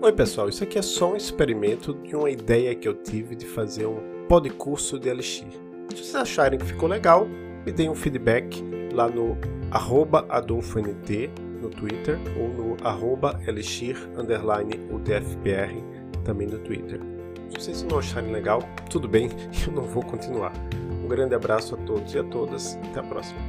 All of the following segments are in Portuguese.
Oi pessoal, isso aqui é só um experimento de uma ideia que eu tive de fazer um podcurso de Elixir. Se vocês acharem que ficou legal, me deem um feedback lá no arroba AdolfoNT no Twitter ou no arroba Elixir UTFPR também no Twitter. Se vocês não acharem legal, tudo bem, eu não vou continuar. Um grande abraço a todos e a todas, até a próxima.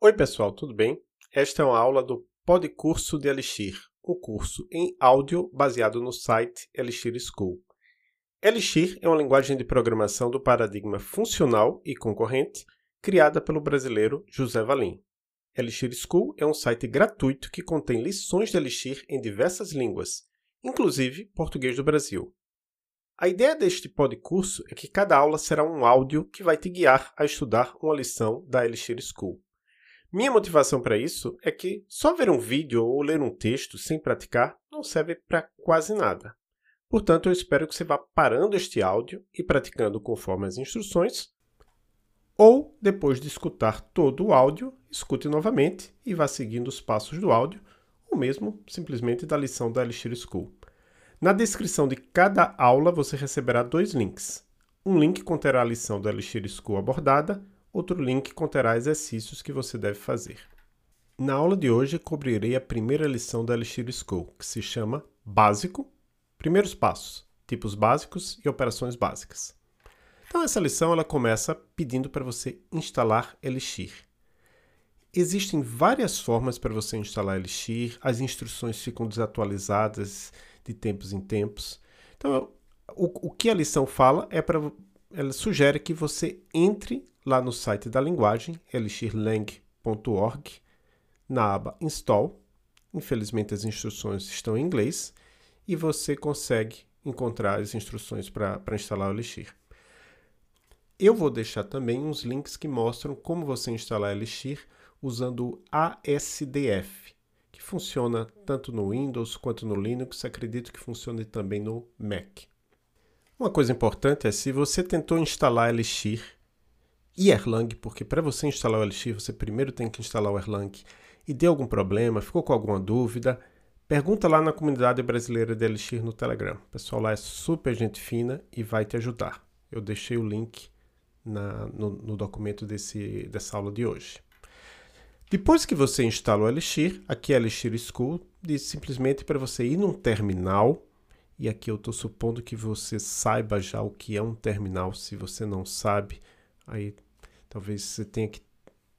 Oi pessoal, tudo bem? Esta é uma aula do Podcurso de Elixir, um curso em áudio baseado no site Elixir School. Elixir é uma linguagem de programação do paradigma funcional e concorrente criada pelo brasileiro José Valim. Elixir School é um site gratuito que contém lições de Elixir em diversas línguas, inclusive português do Brasil. A ideia deste podcurso é que cada aula será um áudio que vai te guiar a estudar uma lição da Elixir School. Minha motivação para isso é que só ver um vídeo ou ler um texto sem praticar não serve para quase nada. Portanto, eu espero que você vá parando este áudio e praticando conforme as instruções, ou depois de escutar todo o áudio, escute novamente e vá seguindo os passos do áudio, ou mesmo simplesmente da lição da Elixir School. Na descrição de cada aula você receberá dois links. Um link conterá a lição da Elixir School abordada Outro link conterá exercícios que você deve fazer. Na aula de hoje, cobrirei a primeira lição da Elixir School, que se chama Básico, Primeiros Passos, Tipos Básicos e Operações Básicas. Então, essa lição ela começa pedindo para você instalar Elixir. Existem várias formas para você instalar Elixir, as instruções ficam desatualizadas de tempos em tempos. Então, o, o que a lição fala é para ela sugere que você entre lá no site da linguagem, elixirlang.org, na aba Install. Infelizmente as instruções estão em inglês e você consegue encontrar as instruções para instalar o Elixir. Eu vou deixar também uns links que mostram como você instalar Elixir usando o ASDF, que funciona tanto no Windows quanto no Linux, acredito que funcione também no Mac. Uma coisa importante é se você tentou instalar Elixir e Erlang, porque para você instalar o Elixir, você primeiro tem que instalar o Erlang e deu algum problema, ficou com alguma dúvida, pergunta lá na comunidade brasileira de Elixir no Telegram. O pessoal lá é super gente fina e vai te ajudar. Eu deixei o link na, no, no, documento desse, dessa aula de hoje. Depois que você instala o Elixir, aqui é Elixir School, diz simplesmente para você ir num terminal, e aqui eu estou supondo que você saiba já o que é um terminal, se você não sabe, Aí talvez você tenha que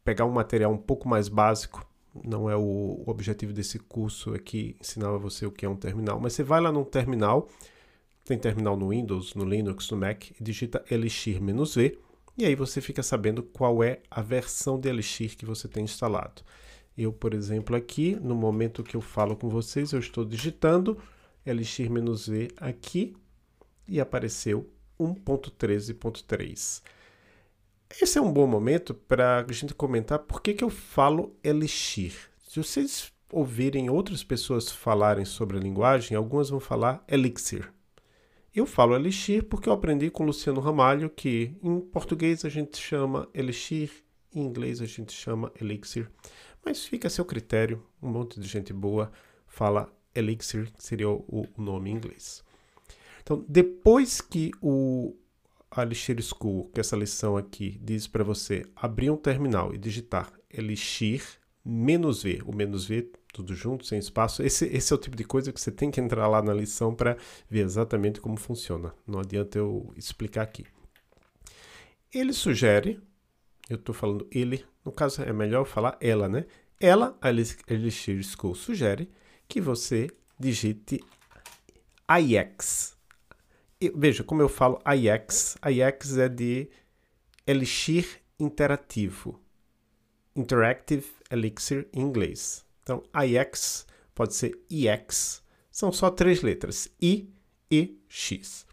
pegar um material um pouco mais básico. Não é o objetivo desse curso aqui ensinar a você o que é um terminal, mas você vai lá num terminal, tem terminal no Windows, no Linux, no Mac, e digita Elixir-V, e aí você fica sabendo qual é a versão de Elixir que você tem instalado. Eu, por exemplo, aqui, no momento que eu falo com vocês, eu estou digitando Elixir-V aqui e apareceu 1.13.3. Esse é um bom momento para a gente comentar por que, que eu falo Elixir. Se vocês ouvirem outras pessoas falarem sobre a linguagem, algumas vão falar Elixir. Eu falo Elixir porque eu aprendi com Luciano Ramalho que em português a gente chama Elixir, em inglês a gente chama Elixir. Mas fica a seu critério, um monte de gente boa fala Elixir, que seria o nome em inglês. Então, depois que o Elixir School, que essa lição aqui diz para você abrir um terminal e digitar Elixir menos V, o menos V tudo junto, sem espaço. Esse, esse é o tipo de coisa que você tem que entrar lá na lição para ver exatamente como funciona. Não adianta eu explicar aqui. Ele sugere, eu estou falando ele, no caso é melhor falar ela, né? Ela, a Elixir School, sugere que você digite IX, veja, como eu falo IX, IX é de Elixir Interativo. Interactive Elixir em inglês. Então, IX pode ser IX. São só três letras, I, E, X.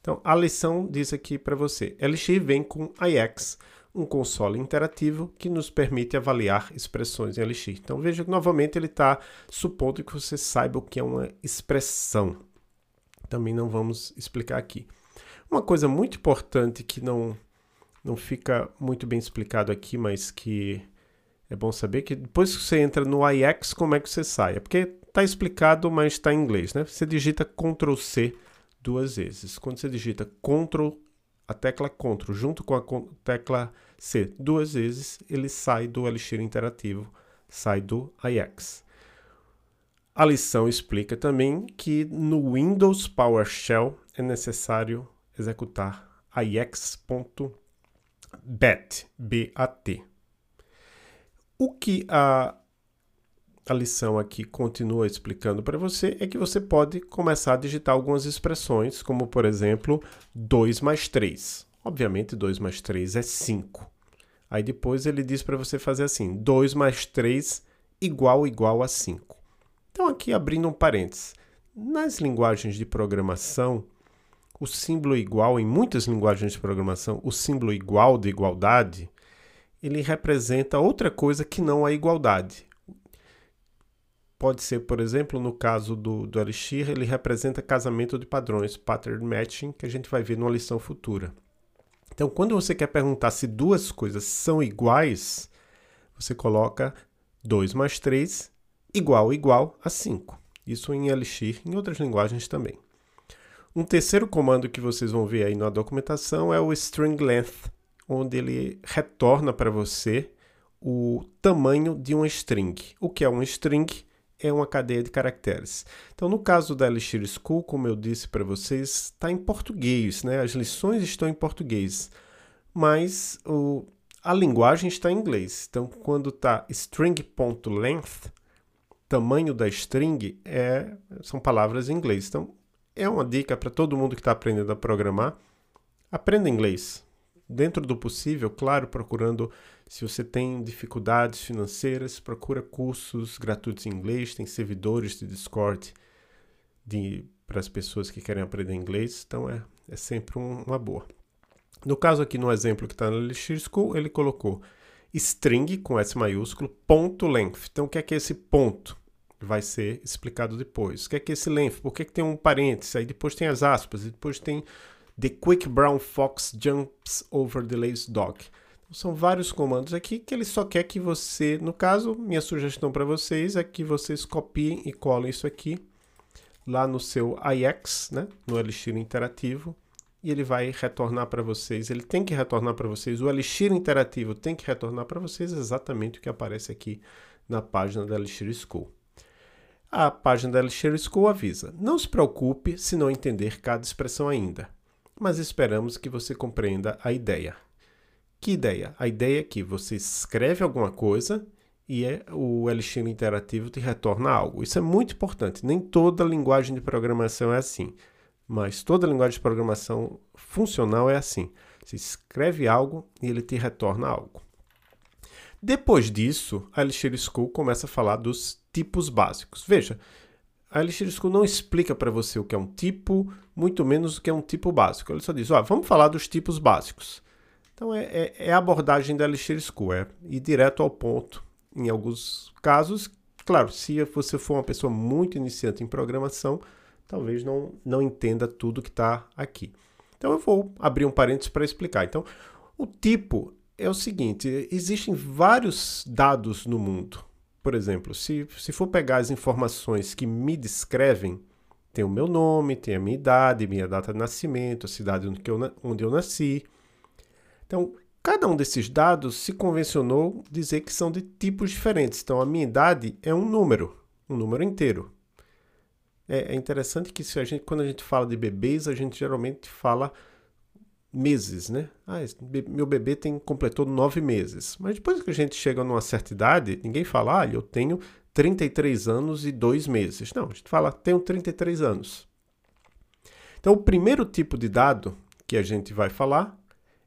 Então, a lição diz aqui para você: Elixir vem com IX, um console interativo que nos permite avaliar expressões em Elixir. Então, veja que novamente ele está supondo que você saiba o que é uma expressão também não vamos explicar aqui. Uma coisa muito importante que não, não fica muito bem explicado aqui, mas que É bom saber que depois que você entra no IX, como é que você sai? É porque está explicado, mas está em inglês, né? Você digita Ctrl C duas vezes. Quando você digita Ctrl, a tecla Ctrl junto com a tecla C duas vezes, ele sai do Elixir interativo, sai do IX. A lição explica também que no Windows PowerShell é necessário executar ix.bat, B-A-T. O que a, a lição aqui continua explicando para você é que você pode começar a digitar algumas expressões, como por exemplo 2 mais 3. Obviamente 2 mais 3 é 5. Aí depois ele diz para você fazer assim, 2 mais 3 igual igual a 5. Então, aqui abrindo um parênteses, nas linguagens de programação, o símbolo igual, em muitas linguagens de programação, o símbolo igual de igualdade, ele representa outra coisa que não a igualdade. Pode ser, por exemplo, no caso do, do Elixir, ele representa casamento de padrões, pattern matching, que a gente vai ver numa lição futura. Então, quando você quer perguntar se duas coisas são iguais, você coloca 2 mais 3 igual igual a 5. Isso em Elixir, em outras linguagens também. Um terceiro comando que vocês vão ver aí na documentação é o string length, onde ele retorna para você o tamanho de uma string. O que é uma string? É uma cadeia de caracteres. Então, no caso da Elixir School, como eu disse para vocês, está em português, né? As lições estão em português, mas o, a linguagem está em inglês. Então, quando está string.length, tamanho da string é, são palavras em inglês. Então, é uma dica para todo mundo que está aprendendo a programar. Aprenda inglês. Dentro do possível, claro, procurando, se você tem dificuldades financeiras, procura cursos gratuitos em inglês, tem servidores de Discord para as pessoas que querem aprender inglês, então é, é sempre um, uma boa. No caso aqui, no exemplo que está no Elixir School, ele colocou string com S maiúsculo, ponto length. Então, o que é que é esse ponto? Vai ser explicado depois. O que é que é esse length? Por que, que tem um parênteses? Aí depois tem as aspas, e depois tem The quick brown fox jumps over the lazy dog. Então, são vários comandos aqui que ele só quer que você, no caso, minha sugestão para vocês é que vocês copiem e colem isso aqui lá no seu IX, né, no Elixir Interativo, e ele vai retornar para vocês, ele tem que retornar para vocês, o Elixir Interativo tem que retornar para vocês exatamente o que aparece aqui na página da Elixir School. A página da Elixir School avisa: não se preocupe se não entender cada expressão ainda, mas esperamos que você compreenda a ideia. Que ideia? A ideia é que você escreve alguma coisa e é, o Elixir Interativo te retorna algo. Isso é muito importante. Nem toda linguagem de programação é assim. Mas toda linguagem de programação funcional é assim. Você escreve algo e ele te retorna algo. Depois disso, a Elixir School começa a falar dos tipos básicos. Veja, a Elixir School não explica para você o que é um tipo, muito menos o que é um tipo básico. Ele só diz, vamos falar dos tipos básicos. Então é, é, é a abordagem da Elixir School, é ir direto ao ponto. Em alguns casos, claro, se você for uma pessoa muito iniciante em programação, talvez não, não entenda tudo que está aqui. Então eu vou abrir um parênteses para explicar. Então, o tipo é o seguinte: existem vários dados no mundo. Por exemplo, se, se for pegar as informações que me descrevem, tem o meu nome, tem a minha idade, minha data de nascimento, a cidade onde eu, onde eu nasci. Então, cada um desses dados se convencionou dizer que são de tipos diferentes. Então, a minha idade é um número, um número inteiro. É, é interessante que se a gente, quando a gente fala de bebês, a gente geralmente fala meses, né? Ah, meu bebê tem completou nove meses. Mas depois que a gente chega numa certa idade, ninguém fala, ah, eu tenho 33 anos e dois meses. Não, a gente fala, tenho 33 anos. Então, o primeiro tipo de dado que a gente vai falar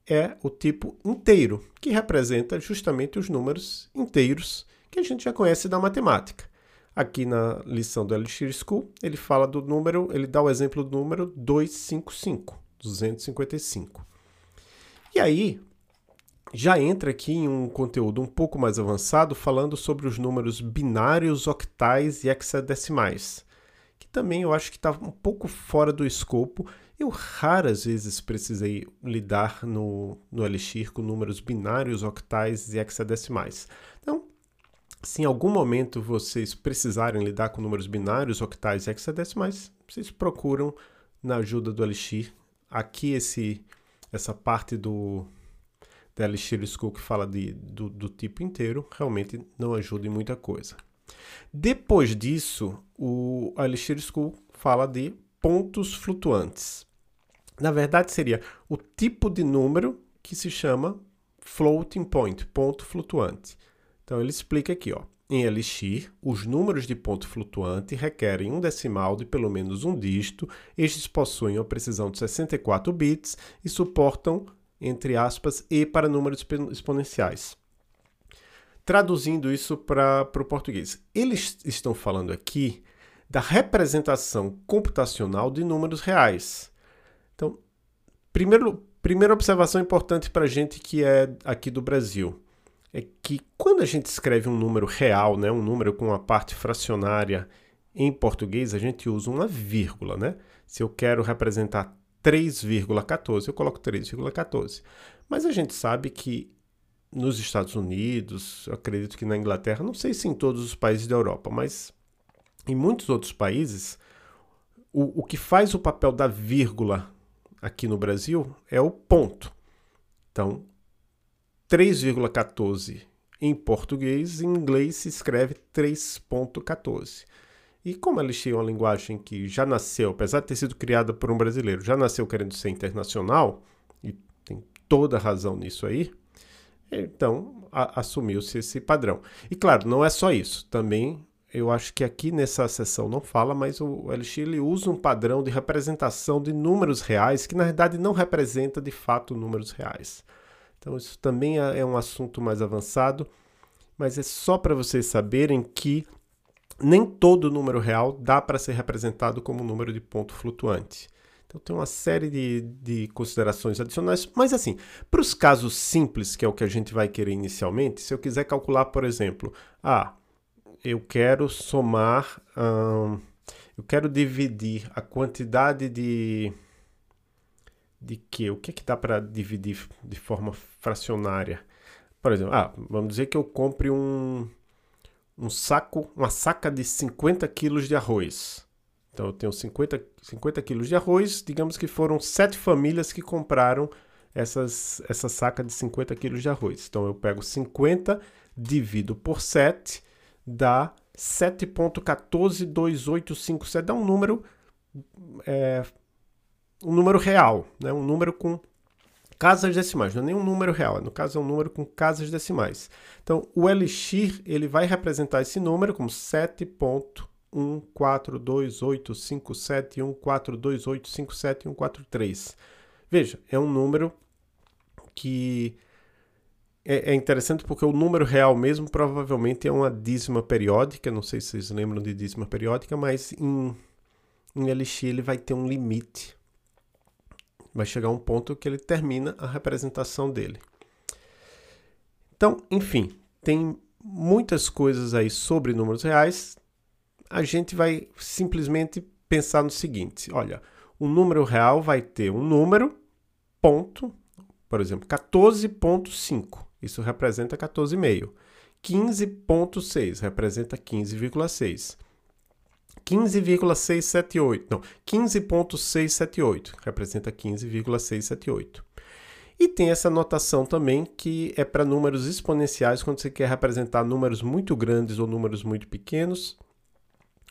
é o tipo inteiro, que representa justamente os números inteiros que a gente já conhece da matemática. Aqui na lição do Elixir School, ele fala do número, ele dá o exemplo do número 255, 255. E aí, já entra aqui em um conteúdo um pouco mais avançado falando sobre os números binários, octais e hexadecimais, que também eu acho que está um pouco fora do escopo. Eu raras vezes precisei lidar no, no Elixir com números binários, octais e hexadecimais. Então, Se em algum momento vocês precisarem lidar com números binários, octais e hexadecimais, vocês procuram na ajuda do Elixir. Aqui esse, essa parte do da Elixir School que fala de, do, do tipo inteiro realmente não ajuda em muita coisa. Depois disso, o Elixir School fala de pontos flutuantes. Na verdade, seria o tipo de número que se chama floating point, ponto flutuante. Então ele explica aqui, ó. Em Elixir, os números de ponto flutuante requerem um decimal de pelo menos um dígito. Estes possuem uma precisão de 64 bits e suportam, entre aspas, e para números exponenciais. Traduzindo isso para o português, eles estão falando aqui da representação computacional de números reais. Então, primeiro, primeira observação importante para a gente que é aqui do Brasil é que quando a gente escreve um número real, né, um número com uma parte fracionária em português, a gente usa uma vírgula, né? Se eu quero representar 3,14, eu coloco 3,14. Mas a gente sabe que nos Estados Unidos, acredito que na Inglaterra, não sei se em todos os países da Europa, mas em muitos outros países, o, o que faz o papel da vírgula aqui no Brasil é o ponto. Então, 3,14 em português, em inglês se escreve 3,14. E como Elixir é uma linguagem que já nasceu, apesar de ter sido criada por um brasileiro, já nasceu querendo ser internacional, e tem toda razão nisso aí, então assumiu-se esse padrão. E claro, não é só isso. Também eu acho que aqui nessa sessão não fala, mas o Elixir ele usa um padrão de representação de números reais que na verdade não representa de fato números reais. Então, isso também é, é um assunto mais avançado, mas é só para vocês saberem que nem todo número real dá para ser representado como número de ponto flutuante. Então, tem uma série de, de considerações adicionais, mas assim, para os casos simples, que é o que a gente vai querer inicialmente, se eu quiser calcular, por exemplo, ah, eu quero somar, hum, eu quero dividir a quantidade de de que? O que é que dá para dividir de forma fracionária? Por exemplo, ah, vamos dizer que eu compre um, um saco, uma saca de 50 quilos de arroz. Então eu tenho 50, 50 quilos de arroz, digamos que foram sete famílias que compraram essas, essa saca de 50 quilos de arroz. Então eu pego 50, divido por 7, dá 7.142857, dá um número é, um número real, né? um número com casas decimais, não é nem um número real, no caso é um número com casas decimais. Então, o Elixir ele vai representar esse número como 7.1428571428571428574143. Veja, é um número que é, é, interessante porque o número real mesmo provavelmente é uma dízima periódica, não sei se vocês lembram de dízima periódica, mas em, em Elixir ele vai ter um limite vai chegar um ponto que ele termina a representação dele. Então, enfim, tem muitas coisas aí sobre números reais. A gente vai simplesmente pensar no seguinte: olha, o número real vai ter um número, ponto, por exemplo, 14,5. Isso representa 14,5. 15,6 representa 15,6. 15,678. Não, 15,678 representa 15,678. E tem essa notação também que é para números exponenciais, quando você quer representar números muito grandes ou números muito pequenos.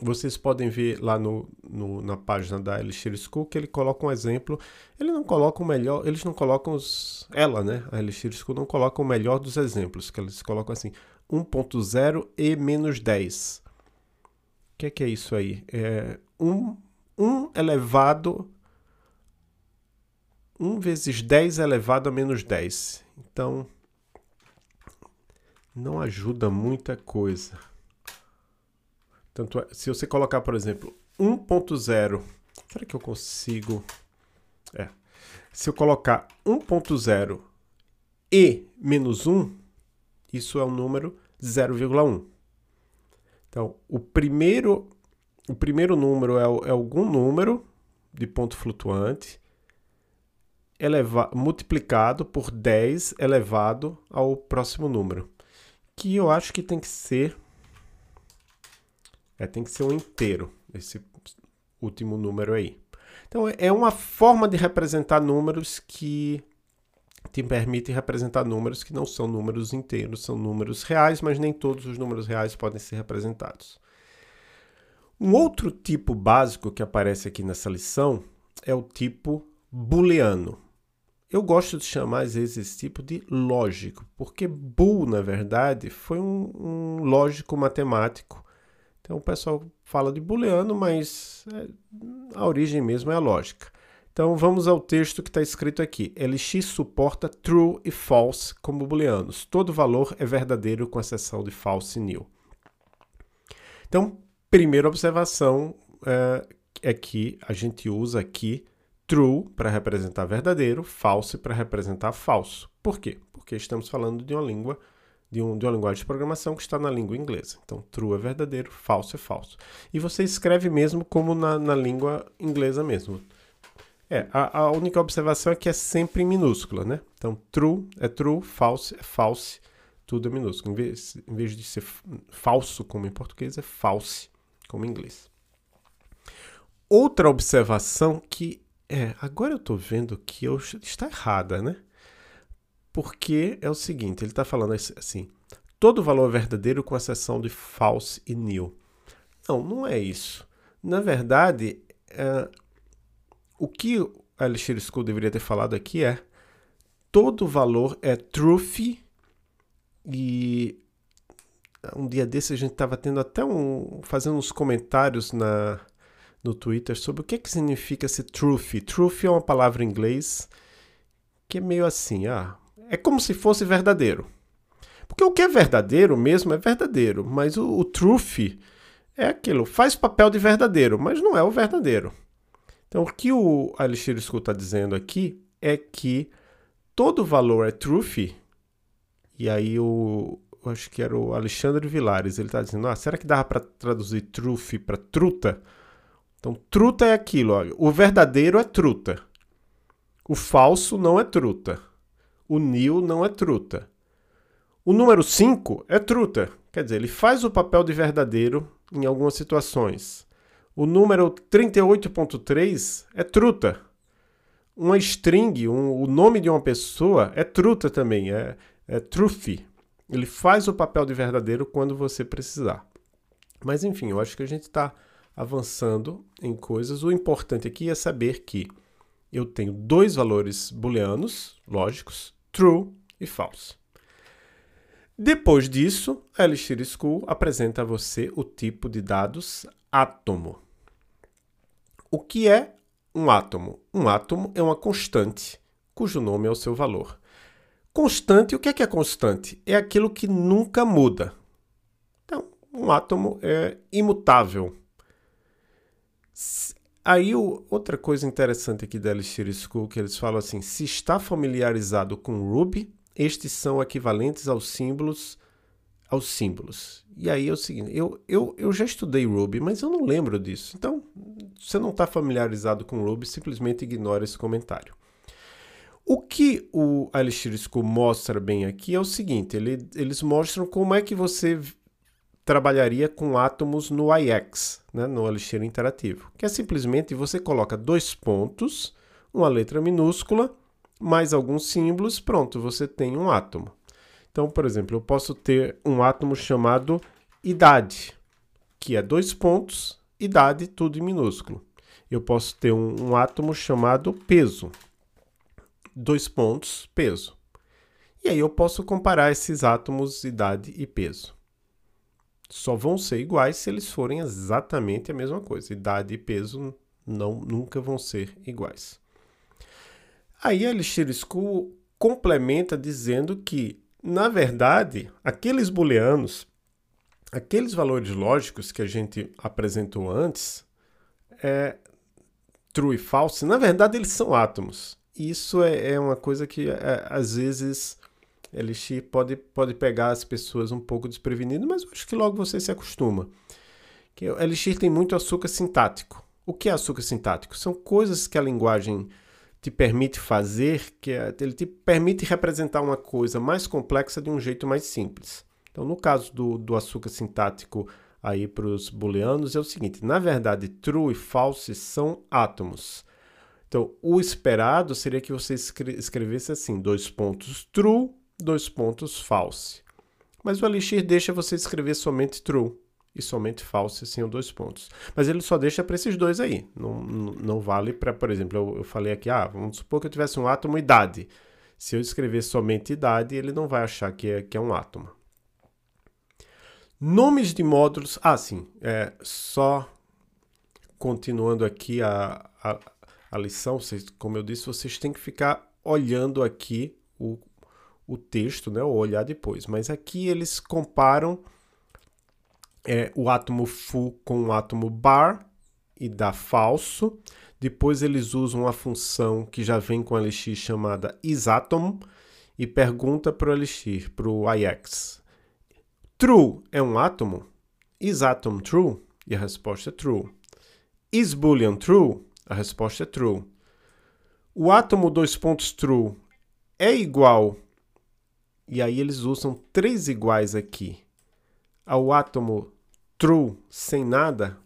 Vocês podem ver lá no, no, na página da Elixir School que ele coloca um exemplo. Ele não coloca o melhor, eles não colocam os. Ela, né? A Elixir School não coloca o melhor dos exemplos, que eles colocam assim: 1.0 e menos 10 que é que é isso aí? É 1, 1 elevado 1 vezes 10 elevado a menos 10. Então, não ajuda muita coisa. Tanto é, se você colocar, por exemplo, 1.0, será que eu consigo? É. Se eu colocar 1.0 e menos 1, isso é um número 0,1. Então, o primeiro, o primeiro número é, é algum número de ponto flutuante eleva, multiplicado por 10 elevado ao próximo número, aqui eu acho que tem que ser. É, tem que ser um inteiro, esse último número aí. Então é uma forma de representar números que te permite representar números que não são números inteiros, são números reais, mas nem todos os números reais podem ser representados. Um outro tipo básico que aparece aqui nessa lição é o tipo booleano. Eu gosto de chamar às vezes esse tipo de lógico, porque bool, na verdade, foi um, um lógico matemático. Então o pessoal fala de booleano, mas é, a origem mesmo é a lógica. Então vamos ao texto que está escrito aqui. LX suporta true e false como booleanos. Todo valor é verdadeiro com exceção de false e nil. Então, primeira observação é, é que a gente usa aqui true para representar verdadeiro, false para representar falso. Por quê? Porque estamos falando de uma língua, de, um, de uma linguagem de programação que está na língua inglesa. Então, true é verdadeiro, falso é falso. E você escreve mesmo como na, na língua inglesa mesmo. É, a, a, única observação é que é sempre em minúscula, né? Então, true é true, false é false, tudo é minúsculo. Em vez, em vez de ser falso como em português, é false como em inglês. Outra observação que é, agora eu tô vendo que eu, está errada, né? Porque é o seguinte, ele está falando assim, todo valor é verdadeiro com exceção de false e nil. Não, não é isso. Na verdade, é, o que a Elixir School deveria ter falado aqui é todo valor é truth e um dia desse a gente estava tendo até um fazendo uns comentários na no Twitter sobre o que, que significa esse truth. Truth é uma palavra em inglês que é meio assim, ah, é como se fosse verdadeiro. Porque o que é verdadeiro mesmo é verdadeiro, mas o, o truth é aquilo, faz papel de verdadeiro, mas não é o verdadeiro. Então, o que o Alexandre School está dizendo aqui é que todo valor é truth, e aí o, acho que era o Alexandre Vilares, ele está dizendo, ah, será que dava para traduzir truth para truta? Então, truta é aquilo, ó, o verdadeiro é truta. O falso não é truta. O nil não é truta. O número 5 é truta. Quer dizer, ele faz o papel de verdadeiro em algumas situações. O número 38.3 é truta. Uma string, um, o nome de uma pessoa é truta também, é, é. Ele faz o papel de verdadeiro quando você precisar. Mas enfim, eu acho que a gente está avançando em coisas. O importante aqui é saber que eu tenho dois valores booleanos lógicos, true e false. Depois disso, a Elixir School apresenta a você o tipo de dados átomo. O que é um átomo? Um átomo é uma constante, cujo nome é o seu valor. Constante, o que é, que é constante? É aquilo que nunca muda. Então, um átomo é imutável. Aí outra coisa interessante aqui da Elixir School que eles falam assim, se está familiarizado com Ruby, estes são equivalentes aos símbolos aos símbolos. E aí é o seguinte, eu, eu, eu já estudei Ruby, mas eu não lembro disso. Então, se você não está familiarizado com Ruby, simplesmente ignora esse comentário. O que o Elixir School mostra bem aqui é o seguinte, ele, eles mostram como é que você trabalharia com átomos no IX, né, no Elixir Interativo, que é simplesmente você coloca dois pontos, uma letra minúscula, mais alguns símbolos, pronto, você tem um átomo. Então, por exemplo, eu posso ter um átomo chamado idade, que é dois pontos, idade, tudo em minúsculo. Eu posso ter um, um átomo chamado peso, dois pontos, peso. E aí eu posso comparar esses átomos, idade e peso só vão ser iguais se eles forem exatamente a mesma coisa. Idade e peso não nunca vão ser iguais. Aí a Elixir School complementa dizendo que, na verdade, aqueles booleanos, aqueles valores lógicos que a gente apresentou antes, é, true e false, na verdade eles são átomos. Isso é, é uma coisa que é, às vezes Elixir pode, pode pegar as pessoas um pouco desprevenidas, mas acho que logo você se acostuma. Que Elixir tem muito açúcar sintático. O que é açúcar sintático? São coisas que a linguagem te permite fazer, que é, ele te permite representar uma coisa mais complexa de um jeito mais simples. Então, no caso do, do açúcar sintático aí para os booleanos, é o seguinte: na verdade, true e false são átomos. Então, o esperado seria que você escrevesse assim: dois pontos true, dois pontos false. Mas o Elixir deixa você escrever somente true e somente false sem os dois pontos. Mas ele só deixa para esses dois aí. Não, não vale para, por exemplo, eu, eu, falei aqui, ah, vamos supor que eu tivesse um átomo idade. Se eu escrever somente idade, ele não vai achar que é, que é um átomo. Nomes de módulos. Ah, sim. É, só continuando aqui a, a, a lição, vocês, como eu disse, vocês têm que ficar olhando aqui o, o texto, né, ou olhar depois. Mas aqui eles comparam é, o átomo full com o átomo bar e dá falso. Depois eles usam uma função que já vem com a Elixir chamada isatom e pergunta para o Elixir, para o IX. True é um átomo? Isatom true? E a resposta é true. Is boolean true? A resposta é true. O átomo dois pontos true é igual e aí eles usam três iguais aqui. Ao átomo true sem nada,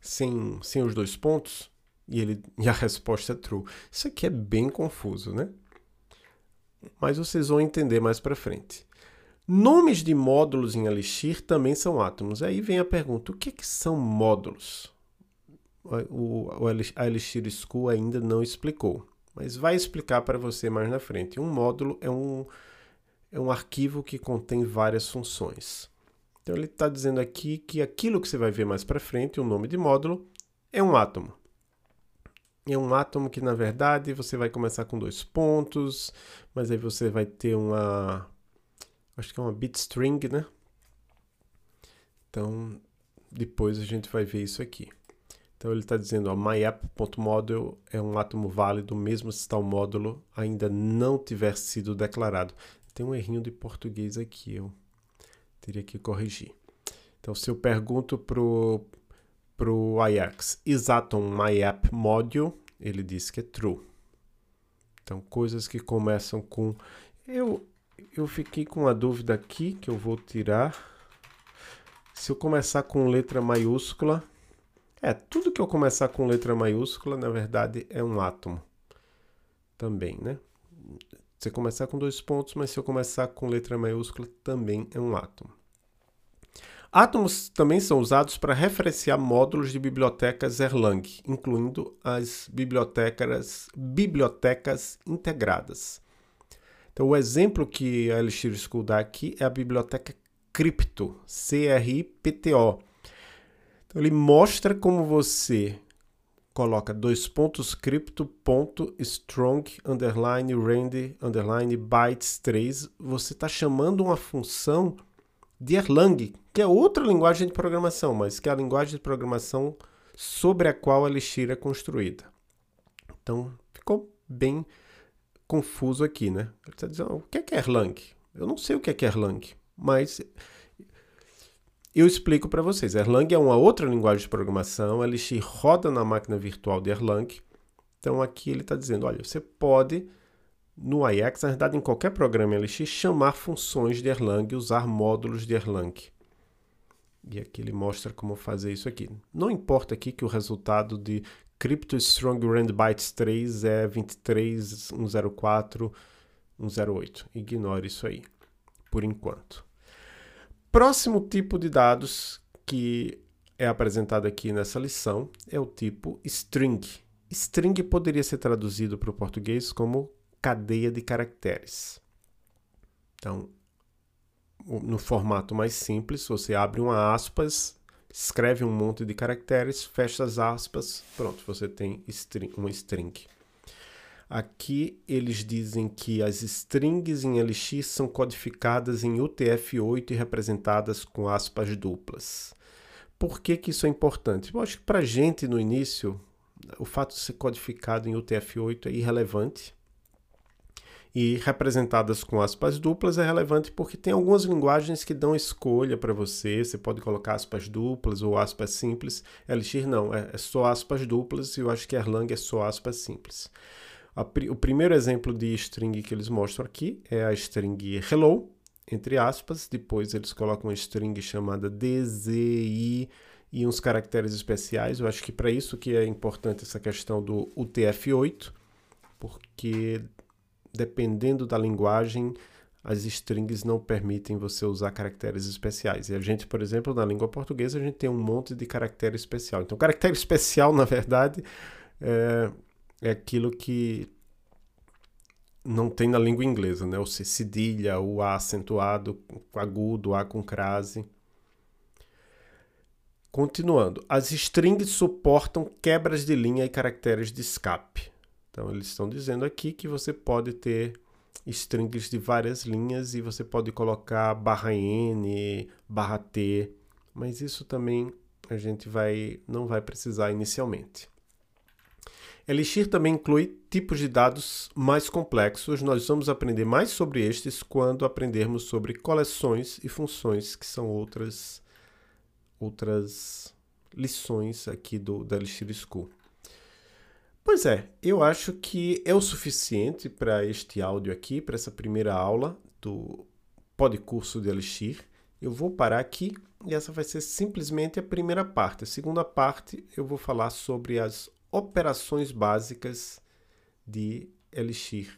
sem, sem os dois pontos, e, ele, e a resposta é true. Isso aqui é bem confuso, né? Mas vocês vão entender mais para frente. Nomes de módulos em Elixir também são átomos. Aí vem a pergunta: o que, que são módulos? O, o, a Elixir School ainda não explicou mas vai explicar para você mais na frente. Um módulo é um, é um arquivo que contém várias funções. Então ele está dizendo aqui que aquilo que você vai ver mais para frente, o nome de módulo, é um átomo. É um átomo que, na verdade, você vai começar com dois pontos, mas aí você vai ter uma... Acho que é uma bit string, né? Então, depois a gente vai ver isso aqui. Então ele está dizendo, myapp.model é um átomo válido mesmo se tal módulo ainda não tiver sido declarado. Tem um errinho de português aqui, eu teria que corrigir. Então se eu pergunto pro pro Ajax, is atom myapp module, ele diz que é true. Então coisas que começam com eu eu fiquei com uma dúvida aqui que eu vou tirar. Se eu começar com letra maiúscula, é, tudo que eu começar com letra maiúscula, na verdade, é um átomo. Também, né? Você começar com dois pontos, mas se eu começar com letra maiúscula, também é um átomo. Átomos também são usados para referenciar módulos de bibliotecas Erlang, incluindo as bibliotecas, bibliotecas integradas. Então, o exemplo que a Elixir School dá aqui é a biblioteca Crypto, C-R-I-P-T-O, então ele mostra como você coloca dois pontos cripto ponto strong underline rand underline bytes 3 você está chamando uma função de Erlang que é outra linguagem de programação mas que é a linguagem de programação sobre a qual a Elixir é construída. Então ficou bem confuso aqui né? Ele está dizendo o que é, que é Erlang? Eu não sei o que é, que é Erlang mas eu explico para vocês. Erlang é uma outra linguagem de programação, Elixir roda na máquina virtual de Erlang. Então aqui ele está dizendo, olha, você pode no Ajax, na verdade em qualquer programa Elixir, chamar funções de Erlang, usar módulos de Erlang. E aqui ele mostra como fazer isso aqui. Não importa aqui que o resultado de Crypto Strong Rand Bytes 3 é 23.104.108. Ignore isso aí, por enquanto. Próximo tipo de dados que é apresentado aqui nessa lição é o tipo string. String poderia ser traduzido para o português como cadeia de caracteres. Então, no formato mais simples, você abre uma aspas, escreve um monte de caracteres, fecha as aspas, pronto, você tem string, uma string. Aqui eles dizem que as strings em LX são codificadas em UTF-8 e representadas com aspas duplas. Por que, que isso é importante? Eu acho que para a gente, no início, o fato de ser codificado em UTF-8 é irrelevante. E representadas com aspas duplas é relevante porque tem algumas linguagens que dão escolha para você. Você pode colocar aspas duplas ou aspas simples. Elixir não, é, é só aspas duplas e eu acho que Erlang é só aspas simples o primeiro exemplo de string que eles mostram aqui é a string hello, entre aspas, depois eles colocam uma string chamada DZI e uns caracteres especiais. Eu acho que para isso que é importante essa questão do UTF-8, porque dependendo da linguagem, as strings não permitem você usar caracteres especiais. E a gente, por exemplo, na língua portuguesa, a gente tem um monte de caractere especial. Então, caractere especial, na verdade, é, é aquilo que não tem na língua inglesa, né? O C cedilha, o A acentuado, agudo, A com crase. Continuando, as strings suportam quebras de linha e caracteres de escape. Então, eles estão dizendo aqui que você pode ter strings de várias linhas e você pode colocar barra N, barra T, mas isso também a gente vai não vai precisar inicialmente. Elixir também inclui tipos de dados mais complexos. Nós vamos aprender mais sobre estes quando aprendermos sobre coleções e funções, que são outras outras lições aqui do da Elixir School. Pois é, eu acho que é o suficiente para este áudio aqui, para essa primeira aula do podcurso de Elixir. Eu vou parar aqui e essa vai ser simplesmente a primeira parte. A segunda parte eu vou falar sobre as operações básicas de Elixir.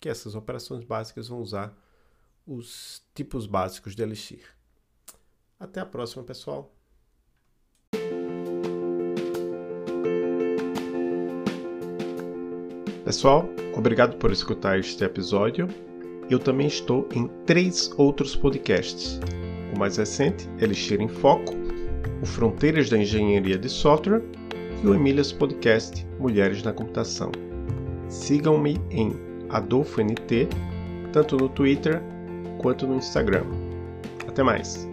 Que essas operações básicas vão usar os tipos básicos de Elixir. Até a próxima, pessoal. Pessoal, obrigado por escutar este episódio. Eu também estou em três outros podcasts. O mais recente, Elixir em Foco, o Fronteiras da Engenharia de Software e o Emílias Podcast Mulheres na Computação. Sigam-me em AdolfoNT, tanto no Twitter quanto no Instagram. Até mais!